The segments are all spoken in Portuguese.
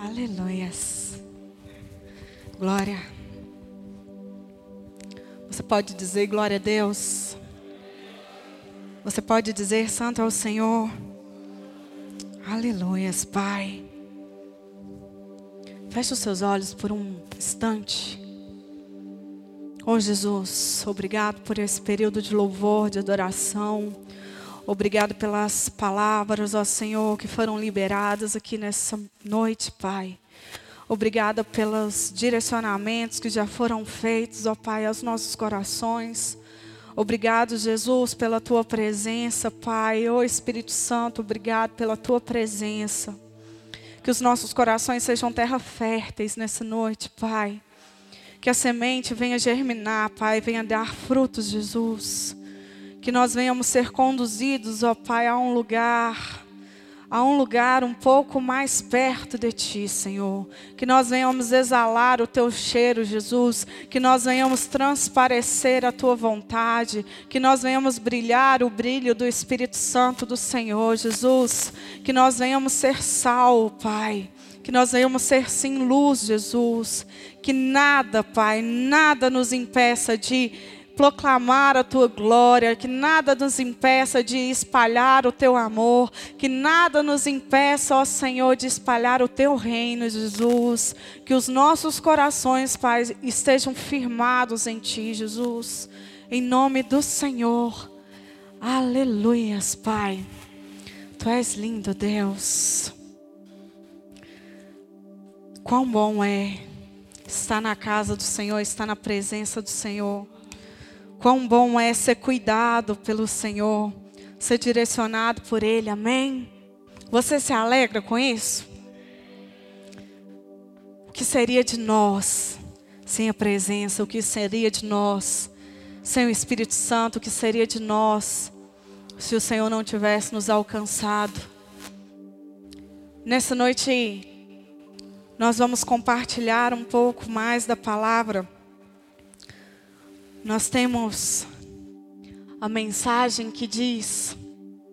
Aleluias. Glória. Você pode dizer glória a Deus. Você pode dizer santo é o Senhor. Aleluias, Pai. Feche os seus olhos por um instante. Oh Jesus, obrigado por esse período de louvor, de adoração. Obrigado pelas palavras, ó Senhor, que foram liberadas aqui nessa noite, Pai. Obrigada pelos direcionamentos que já foram feitos, ó Pai, aos nossos corações. Obrigado, Jesus, pela tua presença, Pai. Ó Espírito Santo, obrigado pela tua presença. Que os nossos corações sejam terra férteis nessa noite, Pai. Que a semente venha germinar, Pai, venha dar frutos, Jesus. Que nós venhamos ser conduzidos, ó Pai, a um lugar, a um lugar um pouco mais perto de Ti, Senhor. Que nós venhamos exalar o Teu cheiro, Jesus. Que nós venhamos transparecer a Tua vontade. Que nós venhamos brilhar o brilho do Espírito Santo do Senhor, Jesus. Que nós venhamos ser sal, Pai. Que nós venhamos ser sim luz, Jesus. Que nada, Pai, nada nos impeça de proclamar a tua glória, que nada nos impeça de espalhar o teu amor, que nada nos impeça, ó Senhor, de espalhar o teu reino, Jesus. Que os nossos corações, Pai, estejam firmados em ti, Jesus. Em nome do Senhor. Aleluias, Pai. Tu és lindo, Deus. Quão bom é estar na casa do Senhor, estar na presença do Senhor. Quão bom é ser cuidado pelo Senhor, ser direcionado por Ele, amém? Você se alegra com isso? O que seria de nós sem a presença? O que seria de nós sem o Espírito Santo? O que seria de nós se o Senhor não tivesse nos alcançado? Nessa noite, nós vamos compartilhar um pouco mais da palavra. Nós temos a mensagem que diz: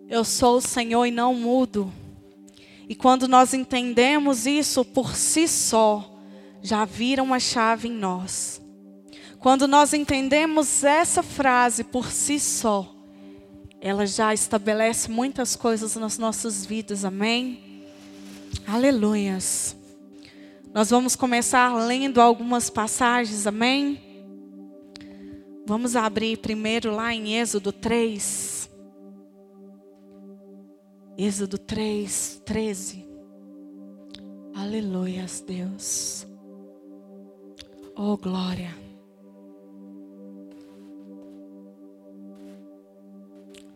Eu sou o Senhor e não mudo. E quando nós entendemos isso por si só, já vira uma chave em nós. Quando nós entendemos essa frase por si só, ela já estabelece muitas coisas nas nossas vidas, amém? Aleluias. Nós vamos começar lendo algumas passagens, amém? Vamos abrir primeiro lá em Êxodo 3. Êxodo 3, 13. Aleluias, Deus. Oh, glória.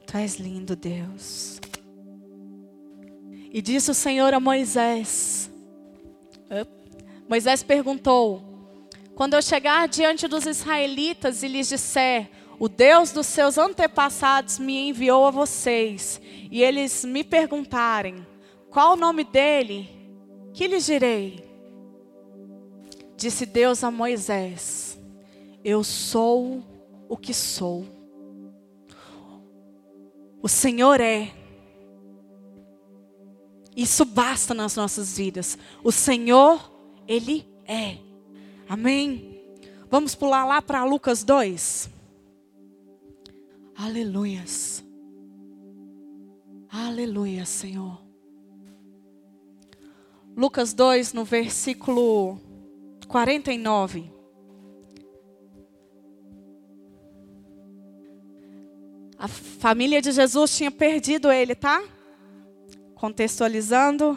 Tu és lindo, Deus. E disse o Senhor a Moisés. Moisés perguntou: quando eu chegar diante dos israelitas e lhes disser: O Deus dos seus antepassados me enviou a vocês, e eles me perguntarem: Qual o nome dele? Que lhes direi? Disse Deus a Moisés: Eu sou o que sou. O Senhor é. Isso basta nas nossas vidas. O Senhor, Ele é. Amém? Vamos pular lá para Lucas 2. Aleluias. Aleluia, Senhor. Lucas 2, no versículo 49. A família de Jesus tinha perdido ele, tá? Contextualizando.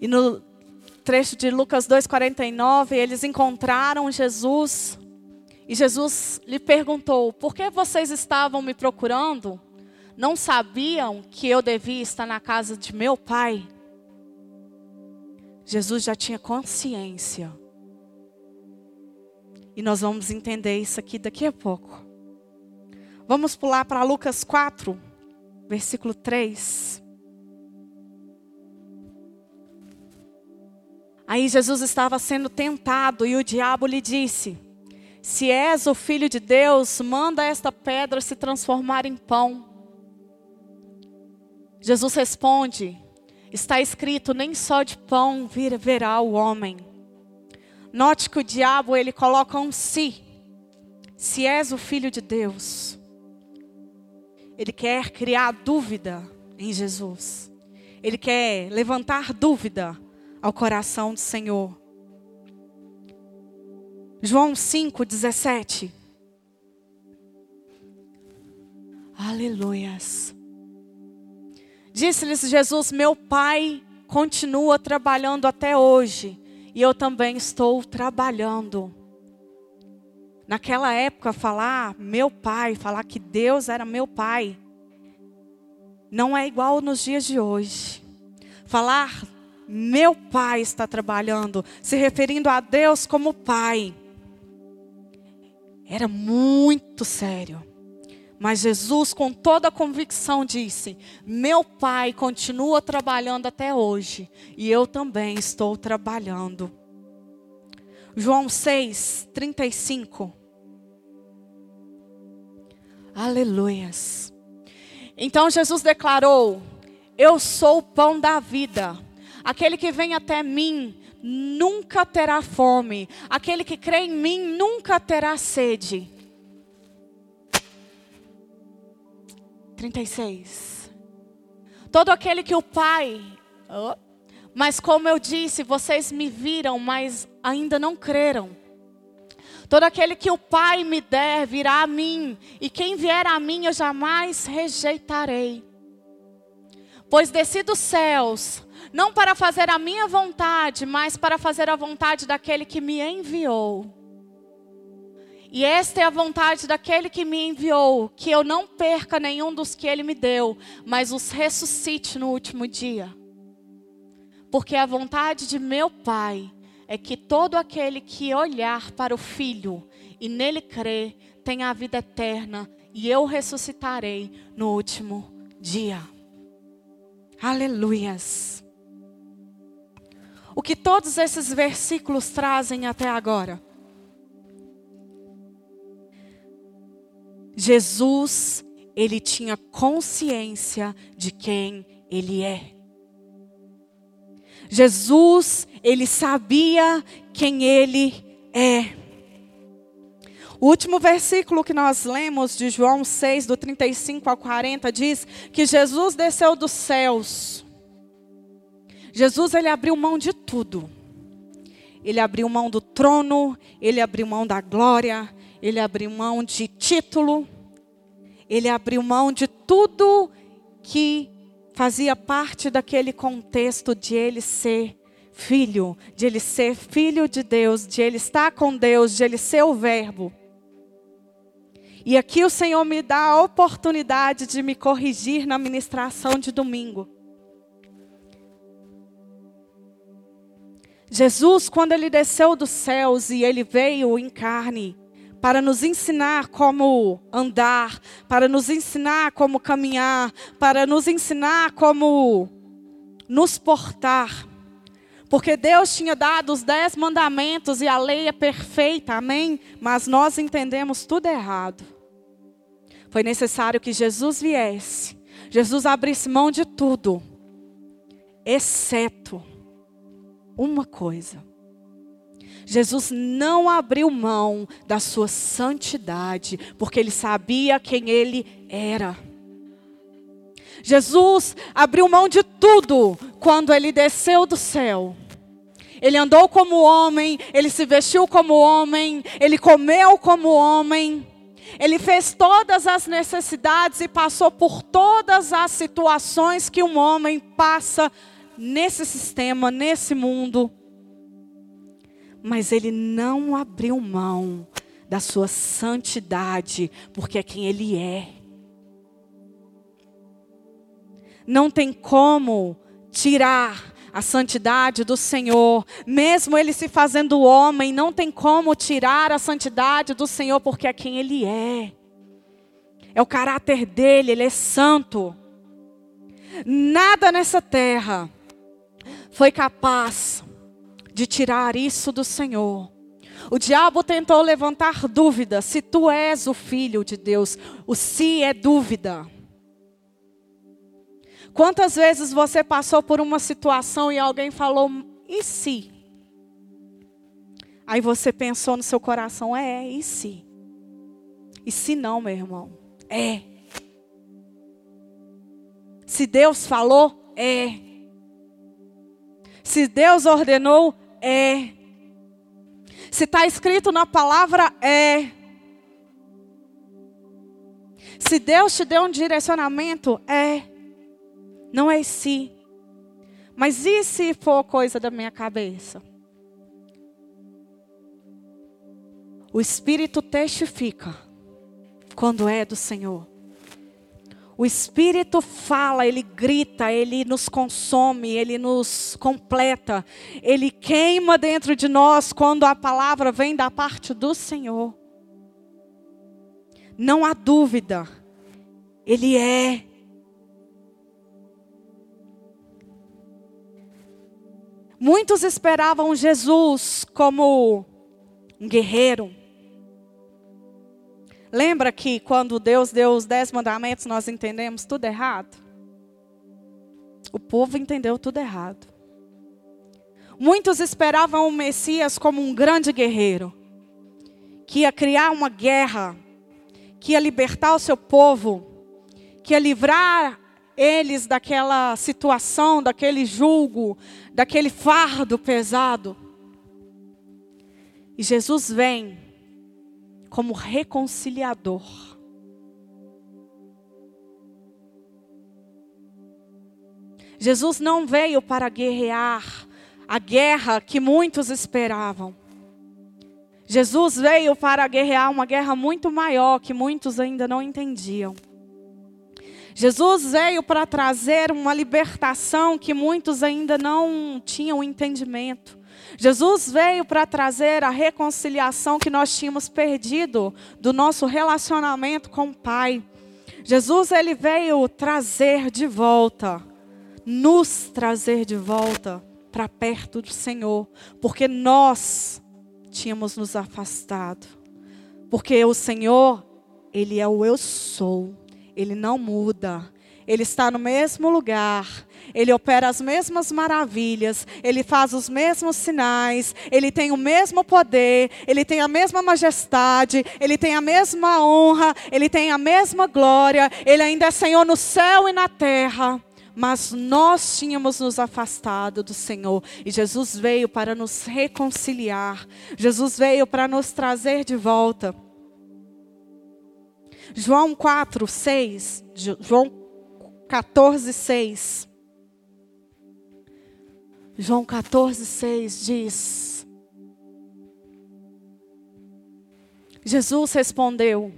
E no trecho de Lucas 2,49, eles encontraram Jesus e Jesus lhe perguntou: Por que vocês estavam me procurando? Não sabiam que eu devia estar na casa de meu pai? Jesus já tinha consciência. E nós vamos entender isso aqui daqui a pouco. Vamos pular para Lucas 4, versículo 3. Aí Jesus estava sendo tentado e o diabo lhe disse: Se és o filho de Deus, manda esta pedra se transformar em pão. Jesus responde: Está escrito: nem só de pão viverá o homem. Note que o diabo ele coloca um si. Se és o filho de Deus, ele quer criar dúvida em Jesus. Ele quer levantar dúvida ao coração do Senhor. João 5, 17. Aleluias. Disse-lhes Jesus: Meu Pai continua trabalhando até hoje, e eu também estou trabalhando. Naquela época, falar meu pai, falar que Deus era meu pai, não é igual nos dias de hoje. Falar meu pai está trabalhando, se referindo a Deus como pai, era muito sério. Mas Jesus, com toda a convicção, disse: Meu pai continua trabalhando até hoje, e eu também estou trabalhando. João 6, 35. Aleluias. Então Jesus declarou: Eu sou o pão da vida. Aquele que vem até mim nunca terá fome. Aquele que crê em mim nunca terá sede. 36. Todo aquele que o Pai. Mas como eu disse, vocês me viram, mas ainda não creram. Todo aquele que o Pai me der virá a mim, e quem vier a mim eu jamais rejeitarei. Pois desci dos céus, não para fazer a minha vontade, mas para fazer a vontade daquele que me enviou. E esta é a vontade daquele que me enviou, que eu não perca nenhum dos que ele me deu, mas os ressuscite no último dia. Porque a vontade de meu Pai é que todo aquele que olhar para o Filho e nele crer, tenha a vida eterna, e eu ressuscitarei no último dia. Aleluias. O que todos esses versículos trazem até agora? Jesus, ele tinha consciência de quem ele é. Jesus, ele sabia quem ele é. O último versículo que nós lemos de João 6, do 35 ao 40, diz que Jesus desceu dos céus. Jesus, ele abriu mão de tudo. Ele abriu mão do trono, ele abriu mão da glória, ele abriu mão de título, ele abriu mão de tudo que fazia parte daquele contexto de ele ser filho, de ele ser filho de Deus, de ele estar com Deus, de ele ser o Verbo. E aqui o Senhor me dá a oportunidade de me corrigir na ministração de domingo. Jesus, quando ele desceu dos céus e ele veio em carne, para nos ensinar como andar, para nos ensinar como caminhar, para nos ensinar como nos portar. Porque Deus tinha dado os dez mandamentos e a lei é perfeita, amém? Mas nós entendemos tudo errado. Foi necessário que Jesus viesse, Jesus abrisse mão de tudo, exceto uma coisa. Jesus não abriu mão da sua santidade, porque ele sabia quem ele era. Jesus abriu mão de tudo quando ele desceu do céu. Ele andou como homem, ele se vestiu como homem, ele comeu como homem. Ele fez todas as necessidades e passou por todas as situações que um homem passa nesse sistema, nesse mundo mas ele não abriu mão da sua santidade, porque é quem ele é. Não tem como tirar a santidade do Senhor, mesmo ele se fazendo homem, não tem como tirar a santidade do Senhor, porque é quem ele é. É o caráter dele, ele é santo. Nada nessa terra foi capaz de tirar isso do Senhor. O diabo tentou levantar dúvida se tu és o filho de Deus. O se é dúvida. Quantas vezes você passou por uma situação e alguém falou, e se? Aí você pensou no seu coração, é, e se? E se não, meu irmão? É. Se Deus falou, é. Se Deus ordenou, é. Se está escrito na palavra, é. Se Deus te deu um direcionamento, é. Não é se. Mas e se for coisa da minha cabeça? O Espírito testifica quando é do Senhor. O Espírito fala, ele grita, ele nos consome, ele nos completa, ele queima dentro de nós quando a palavra vem da parte do Senhor. Não há dúvida, ele é. Muitos esperavam Jesus como um guerreiro, Lembra que quando Deus deu os dez mandamentos, nós entendemos tudo errado? O povo entendeu tudo errado. Muitos esperavam o Messias como um grande guerreiro, que ia criar uma guerra, que ia libertar o seu povo, que ia livrar eles daquela situação, daquele julgo, daquele fardo pesado. E Jesus vem como reconciliador. Jesus não veio para guerrear a guerra que muitos esperavam. Jesus veio para guerrear uma guerra muito maior que muitos ainda não entendiam. Jesus veio para trazer uma libertação que muitos ainda não tinham entendimento. Jesus veio para trazer a reconciliação que nós tínhamos perdido do nosso relacionamento com o Pai. Jesus ele veio trazer de volta, nos trazer de volta para perto do Senhor, porque nós tínhamos nos afastado. Porque o Senhor, ele é o eu sou. Ele não muda. Ele está no mesmo lugar. Ele opera as mesmas maravilhas. Ele faz os mesmos sinais. Ele tem o mesmo poder. Ele tem a mesma majestade. Ele tem a mesma honra. Ele tem a mesma glória. Ele ainda é Senhor no céu e na terra. Mas nós tínhamos nos afastado do Senhor. E Jesus veio para nos reconciliar. Jesus veio para nos trazer de volta. João 4, 6. João 14, 6. João 14, 6 diz: Jesus respondeu: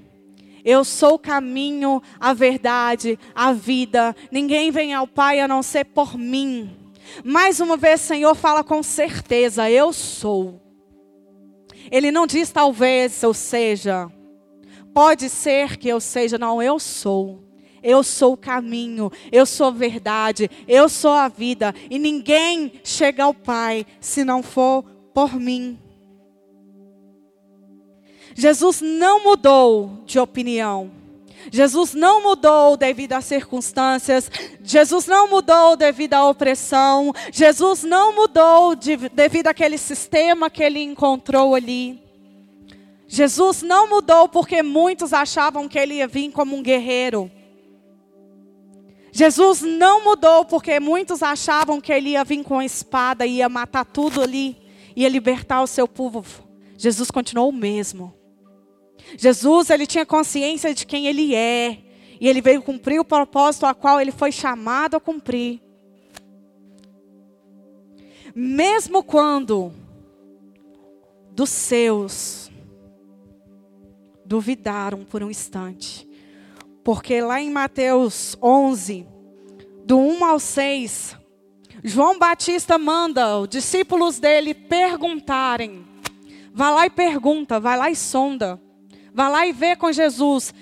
Eu sou o caminho, a verdade, a vida. Ninguém vem ao Pai a não ser por mim. Mais uma vez, Senhor fala com certeza: Eu sou. Ele não diz talvez, ou seja, pode ser que eu seja, não, eu sou. Eu sou o caminho, eu sou a verdade, eu sou a vida, e ninguém chega ao Pai se não for por mim. Jesus não mudou de opinião. Jesus não mudou devido às circunstâncias. Jesus não mudou devido à opressão. Jesus não mudou de, devido àquele sistema que ele encontrou ali. Jesus não mudou porque muitos achavam que ele ia vir como um guerreiro. Jesus não mudou porque muitos achavam que ele ia vir com a espada e ia matar tudo ali, ia libertar o seu povo. Jesus continuou o mesmo. Jesus, ele tinha consciência de quem ele é, e ele veio cumprir o propósito a qual ele foi chamado a cumprir. Mesmo quando dos seus duvidaram por um instante, porque lá em Mateus 11, do 1 ao 6, João Batista manda os discípulos dele perguntarem. Vai lá e pergunta, vai lá e sonda. Vai lá e vê com Jesus.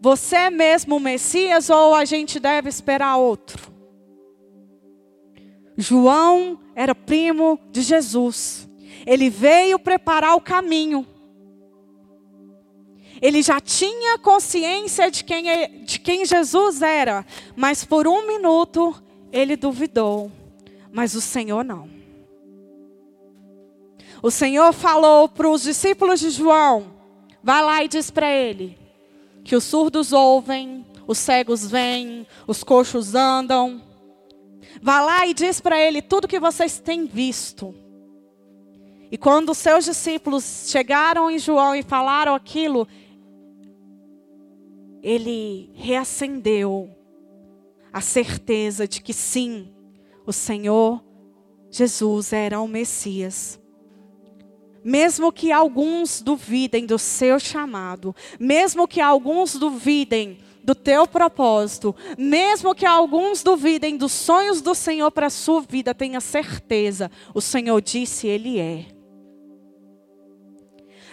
Você é mesmo o Messias ou a gente deve esperar outro? João era primo de Jesus. Ele veio preparar o caminho. Ele já tinha consciência de quem, é, de quem Jesus era, mas por um minuto ele duvidou. Mas o Senhor não. O Senhor falou para os discípulos de João: vai lá e diz para ele que os surdos ouvem, os cegos veem, os coxos andam. Vá lá e diz para ele tudo que vocês têm visto. E quando os seus discípulos chegaram em João e falaram aquilo, ele reacendeu a certeza de que sim, o Senhor Jesus era o Messias. Mesmo que alguns duvidem do seu chamado, mesmo que alguns duvidem do teu propósito, mesmo que alguns duvidem dos sonhos do Senhor para a sua vida, tenha certeza, o Senhor disse, Ele é.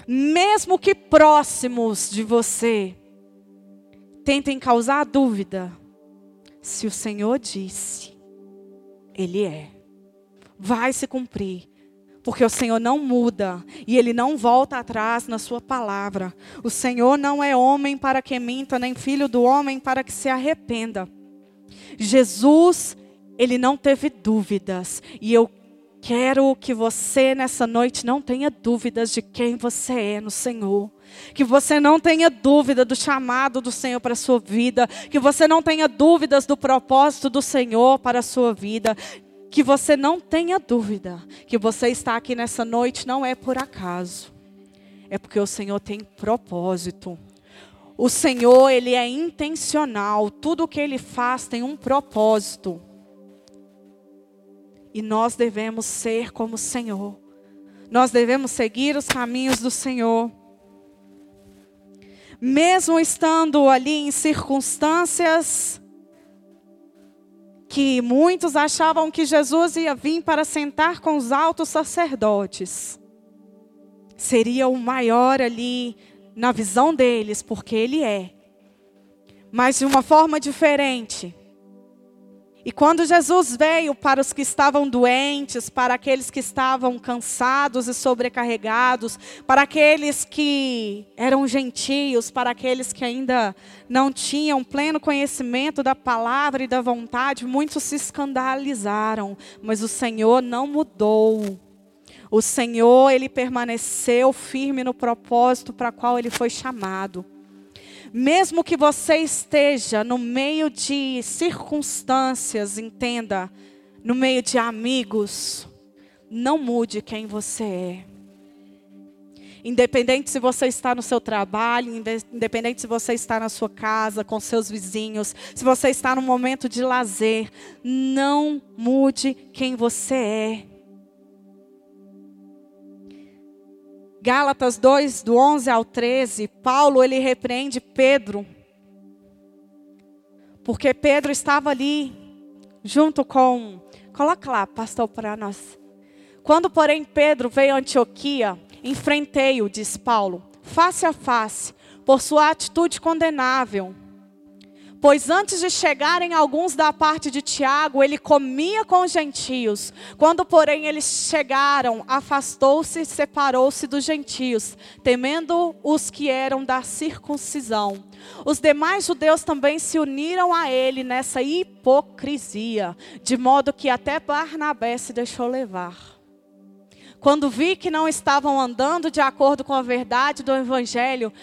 Mesmo que próximos de você tentem causar dúvida, se o Senhor disse, Ele é. Vai se cumprir. Porque o Senhor não muda e Ele não volta atrás na Sua palavra. O Senhor não é homem para que minta, nem filho do homem para que se arrependa. Jesus, Ele não teve dúvidas. E eu quero que você nessa noite não tenha dúvidas de quem você é no Senhor. Que você não tenha dúvida do chamado do Senhor para a sua vida. Que você não tenha dúvidas do propósito do Senhor para a sua vida que você não tenha dúvida que você está aqui nessa noite não é por acaso. É porque o Senhor tem propósito. O Senhor, ele é intencional. Tudo o que ele faz tem um propósito. E nós devemos ser como o Senhor. Nós devemos seguir os caminhos do Senhor. Mesmo estando ali em circunstâncias que muitos achavam que Jesus ia vir para sentar com os altos sacerdotes. Seria o maior ali na visão deles, porque ele é. Mas de uma forma diferente. E quando Jesus veio para os que estavam doentes, para aqueles que estavam cansados e sobrecarregados, para aqueles que eram gentios, para aqueles que ainda não tinham pleno conhecimento da palavra e da vontade, muitos se escandalizaram, mas o Senhor não mudou. O Senhor, ele permaneceu firme no propósito para qual ele foi chamado. Mesmo que você esteja no meio de circunstâncias, entenda, no meio de amigos, não mude quem você é. Independente se você está no seu trabalho, independente se você está na sua casa, com seus vizinhos, se você está no momento de lazer, não mude quem você é. Gálatas 2, do 11 ao 13, Paulo ele repreende Pedro. Porque Pedro estava ali, junto com. Coloca lá, pastor, para nós. Quando, porém, Pedro veio a Antioquia, enfrentei-o, diz Paulo, face a face, por sua atitude condenável Pois antes de chegarem alguns da parte de Tiago, ele comia com os gentios. Quando, porém, eles chegaram, afastou-se e separou-se dos gentios, temendo os que eram da circuncisão. Os demais judeus também se uniram a ele nessa hipocrisia, de modo que até Barnabé se deixou levar. Quando vi que não estavam andando de acordo com a verdade do Evangelho,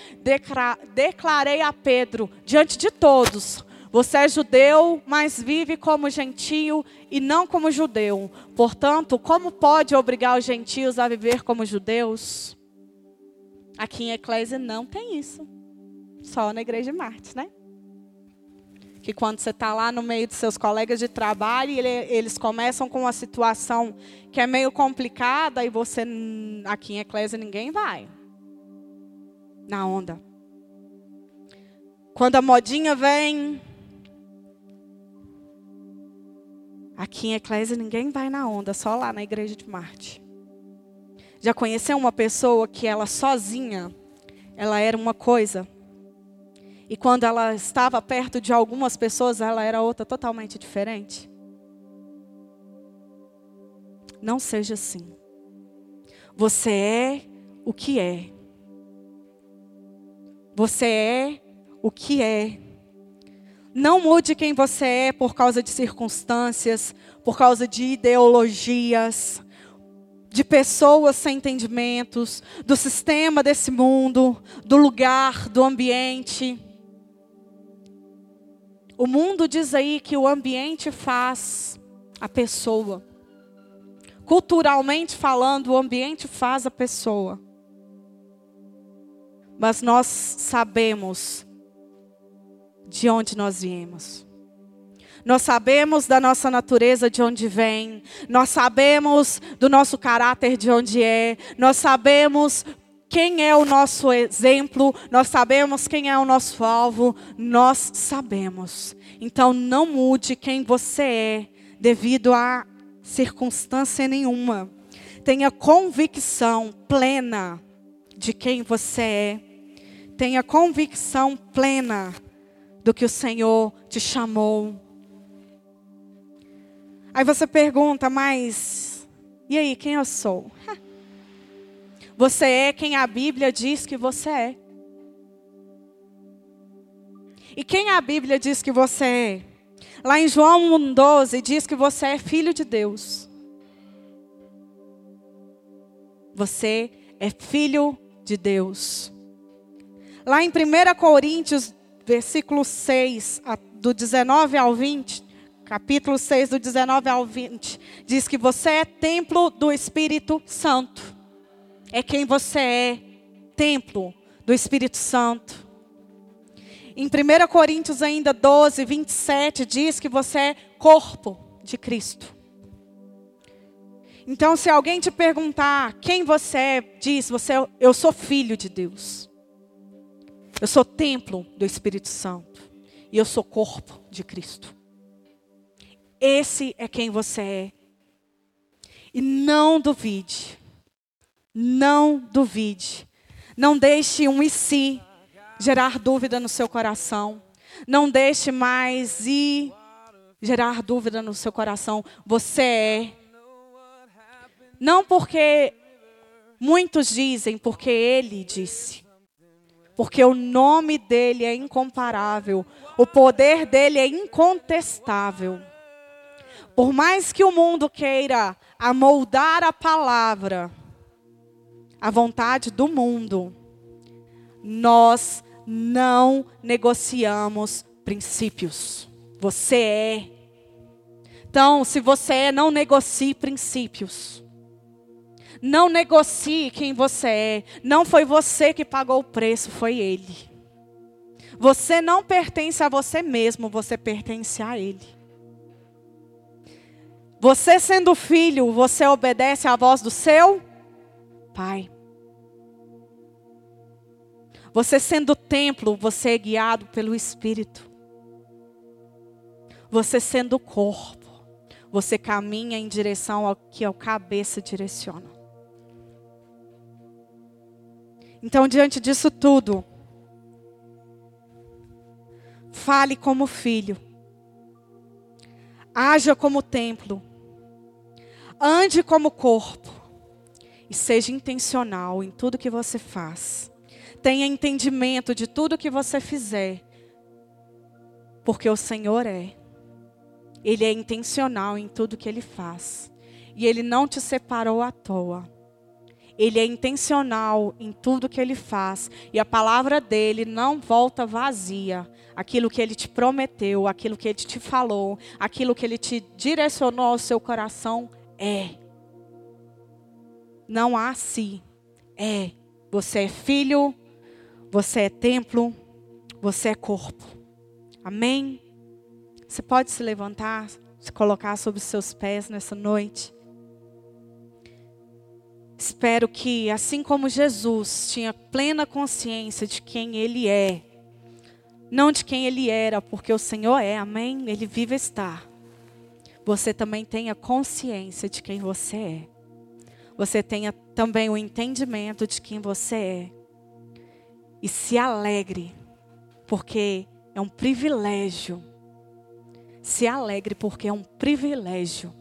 declarei a Pedro, diante de todos: Você é judeu, mas vive como gentio e não como judeu. Portanto, como pode obrigar os gentios a viver como judeus? Aqui em Eclésia não tem isso. Só na igreja de Marte, né? Que quando você está lá no meio de seus colegas de trabalho, ele, eles começam com uma situação que é meio complicada e você, aqui em Eclésia, ninguém vai na onda. Quando a modinha vem, aqui em Eclésia, ninguém vai na onda, só lá na igreja de Marte. Já conheceu uma pessoa que ela sozinha, ela era uma coisa, e quando ela estava perto de algumas pessoas, ela era outra totalmente diferente. Não seja assim. Você é o que é. Você é o que é. Não mude quem você é por causa de circunstâncias, por causa de ideologias, de pessoas sem entendimentos, do sistema desse mundo, do lugar, do ambiente. O mundo diz aí que o ambiente faz a pessoa. Culturalmente falando, o ambiente faz a pessoa. Mas nós sabemos de onde nós viemos. Nós sabemos da nossa natureza de onde vem, nós sabemos do nosso caráter de onde é, nós sabemos quem é o nosso exemplo, nós sabemos quem é o nosso alvo, nós sabemos. Então não mude quem você é devido a circunstância nenhuma. Tenha convicção plena de quem você é. Tenha convicção plena do que o Senhor te chamou. Aí você pergunta, mas e aí, quem eu sou? Você é quem a Bíblia diz que você é. E quem a Bíblia diz que você é? Lá em João 1,12 diz que você é filho de Deus. Você é filho de Deus. Lá em 1 Coríntios, versículo 6, do 19 ao 20, capítulo 6, do 19 ao 20, diz que você é templo do Espírito Santo. É quem você é, templo do Espírito Santo. Em 1 Coríntios ainda 12, 27, diz que você é corpo de Cristo. Então, se alguém te perguntar quem você é, diz, você, é, eu sou filho de Deus. Eu sou templo do Espírito Santo. E eu sou corpo de Cristo. Esse é quem você é. E não duvide. Não duvide. Não deixe um e se gerar dúvida no seu coração. Não deixe mais ir gerar dúvida no seu coração. Você é. Não porque muitos dizem, porque ele disse. Porque o nome dele é incomparável. O poder dele é incontestável. Por mais que o mundo queira amoldar a palavra, a vontade do mundo, nós não negociamos princípios. Você é. Então, se você é, não negocie princípios. Não negocie quem você é. Não foi você que pagou o preço, foi Ele. Você não pertence a você mesmo, você pertence a Ele. Você sendo filho, você obedece à voz do seu Pai. Você sendo templo, você é guiado pelo Espírito. Você sendo corpo, você caminha em direção ao que a cabeça direciona. Então, diante disso tudo, fale como filho, haja como templo, ande como corpo e seja intencional em tudo que você faz. Tenha entendimento de tudo que você fizer. Porque o Senhor é. Ele é intencional em tudo que ele faz. E ele não te separou à toa. Ele é intencional em tudo que ele faz. E a palavra dele não volta vazia. Aquilo que ele te prometeu, aquilo que ele te falou, aquilo que ele te direcionou ao seu coração é. Não há si. É. Você é filho, você é templo, você é corpo. Amém? Você pode se levantar, se colocar sobre os seus pés nessa noite. Espero que, assim como Jesus tinha plena consciência de quem Ele é, não de quem Ele era, porque o Senhor é, amém? Ele vive está. Você também tenha consciência de quem você é. Você tenha também o entendimento de quem você é e se alegre, porque é um privilégio. Se alegre, porque é um privilégio